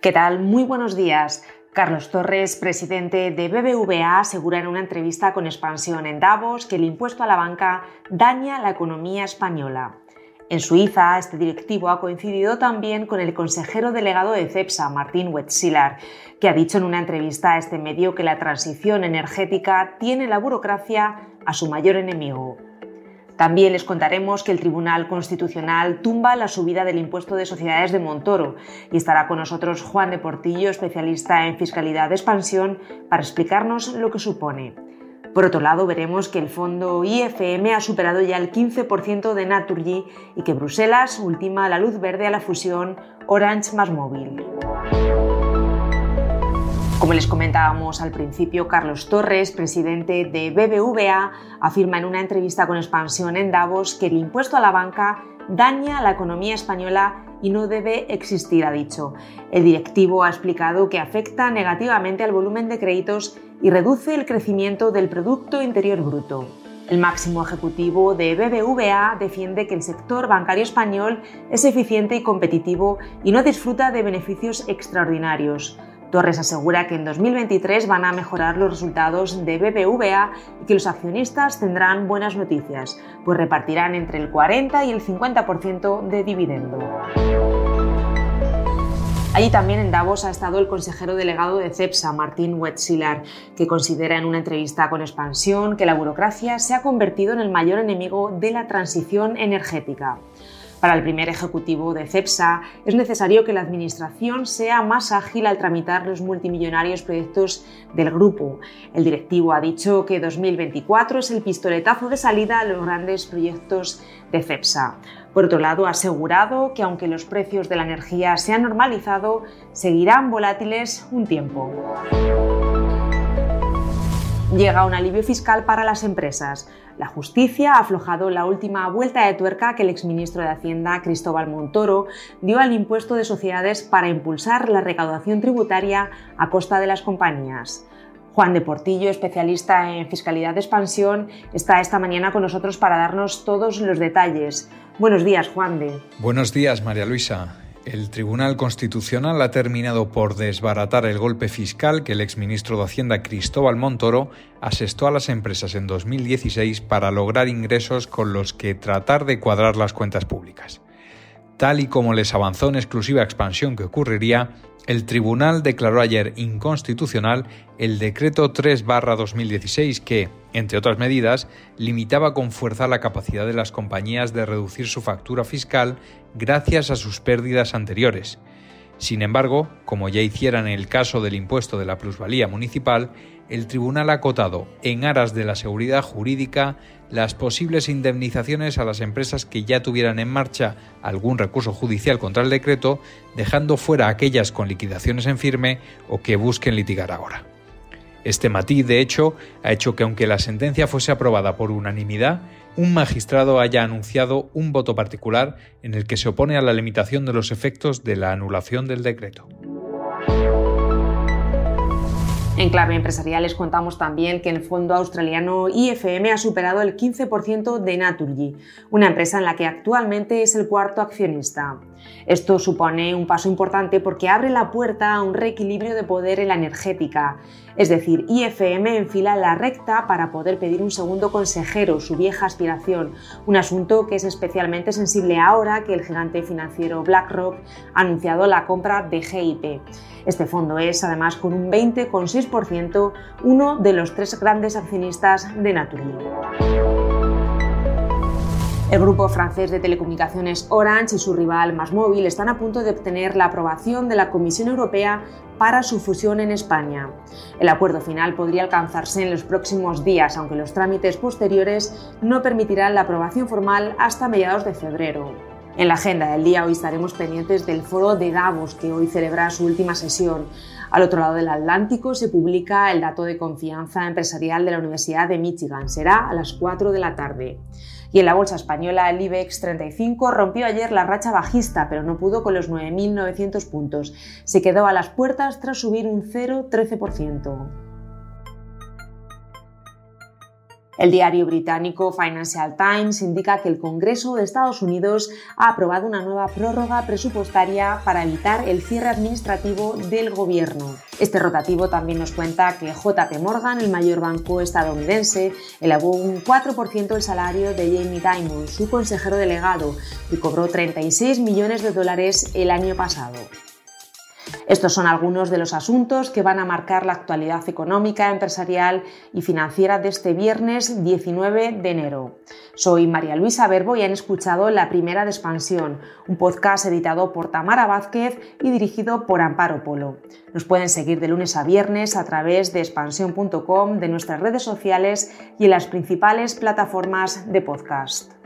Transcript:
¿Qué tal? Muy buenos días. Carlos Torres, presidente de BBVA, asegura en una entrevista con Expansión en Davos que el impuesto a la banca daña la economía española. En Suiza, este directivo ha coincidido también con el consejero delegado de CEPSA, Martín Wetzilar, que ha dicho en una entrevista a este medio que la transición energética tiene la burocracia a su mayor enemigo. También les contaremos que el Tribunal Constitucional tumba la subida del impuesto de sociedades de Montoro y estará con nosotros Juan de Portillo, especialista en fiscalidad de expansión, para explicarnos lo que supone. Por otro lado, veremos que el fondo IFM ha superado ya el 15% de Naturgy y que Bruselas ultima la luz verde a la fusión Orange más móvil. Como les comentábamos al principio, Carlos Torres, presidente de BBVA, afirma en una entrevista con Expansión en Davos que el impuesto a la banca daña la economía española y no debe existir, ha dicho. El directivo ha explicado que afecta negativamente al volumen de créditos y reduce el crecimiento del Producto Interior Bruto. El máximo ejecutivo de BBVA defiende que el sector bancario español es eficiente y competitivo y no disfruta de beneficios extraordinarios. Torres asegura que en 2023 van a mejorar los resultados de BBVA y que los accionistas tendrán buenas noticias, pues repartirán entre el 40 y el 50% de dividendo. Allí también en Davos ha estado el consejero delegado de CEPSA, Martín Wetzilar, que considera en una entrevista con Expansión que la burocracia se ha convertido en el mayor enemigo de la transición energética. Para el primer ejecutivo de CEPSA es necesario que la Administración sea más ágil al tramitar los multimillonarios proyectos del grupo. El directivo ha dicho que 2024 es el pistoletazo de salida a los grandes proyectos de CEPSA. Por otro lado, ha asegurado que aunque los precios de la energía se han normalizado, seguirán volátiles un tiempo llega un alivio fiscal para las empresas. La justicia ha aflojado la última vuelta de tuerca que el exministro de Hacienda, Cristóbal Montoro, dio al impuesto de sociedades para impulsar la recaudación tributaria a costa de las compañías. Juan de Portillo, especialista en fiscalidad de expansión, está esta mañana con nosotros para darnos todos los detalles. Buenos días, Juan de. Buenos días, María Luisa. El Tribunal Constitucional ha terminado por desbaratar el golpe fiscal que el exministro de Hacienda Cristóbal Montoro asestó a las empresas en 2016 para lograr ingresos con los que tratar de cuadrar las cuentas públicas. Tal y como les avanzó en exclusiva expansión que ocurriría, el tribunal declaró ayer inconstitucional el decreto 3-2016 que, entre otras medidas, limitaba con fuerza la capacidad de las compañías de reducir su factura fiscal gracias a sus pérdidas anteriores. Sin embargo, como ya hicieran en el caso del impuesto de la plusvalía municipal, el tribunal ha acotado, en aras de la seguridad jurídica, las posibles indemnizaciones a las empresas que ya tuvieran en marcha algún recurso judicial contra el decreto, dejando fuera aquellas con liquidaciones en firme o que busquen litigar ahora. Este matiz, de hecho, ha hecho que aunque la sentencia fuese aprobada por unanimidad, un magistrado haya anunciado un voto particular en el que se opone a la limitación de los efectos de la anulación del decreto. En clave empresarial les contamos también que el fondo australiano IFM ha superado el 15% de Naturgy, una empresa en la que actualmente es el cuarto accionista. Esto supone un paso importante porque abre la puerta a un reequilibrio de poder en la energética. Es decir, IFM enfila la recta para poder pedir un segundo consejero, su vieja aspiración, un asunto que es especialmente sensible ahora que el gigante financiero BlackRock ha anunciado la compra de GIP. Este fondo es, además, con un 20,6%, uno de los tres grandes accionistas de Naturgy. El grupo francés de telecomunicaciones Orange y su rival Másmóvil están a punto de obtener la aprobación de la Comisión Europea para su fusión en España. El acuerdo final podría alcanzarse en los próximos días, aunque los trámites posteriores no permitirán la aprobación formal hasta mediados de febrero. En la agenda del día hoy estaremos pendientes del foro de Davos, que hoy celebra su última sesión. Al otro lado del Atlántico se publica el dato de confianza empresarial de la Universidad de Michigan. Será a las 4 de la tarde. Y en la bolsa española, el IBEX 35 rompió ayer la racha bajista, pero no pudo con los 9.900 puntos. Se quedó a las puertas tras subir un 0,13%. El diario británico Financial Times indica que el Congreso de Estados Unidos ha aprobado una nueva prórroga presupuestaria para evitar el cierre administrativo del gobierno. Este rotativo también nos cuenta que JP Morgan, el mayor banco estadounidense, elevó un 4% el salario de Jamie Dimon, su consejero delegado, y cobró 36 millones de dólares el año pasado. Estos son algunos de los asuntos que van a marcar la actualidad económica, empresarial y financiera de este viernes 19 de enero. Soy María Luisa Verbo y han escuchado La Primera de Expansión, un podcast editado por Tamara Vázquez y dirigido por Amparo Polo. Nos pueden seguir de lunes a viernes a través de expansión.com, de nuestras redes sociales y en las principales plataformas de podcast.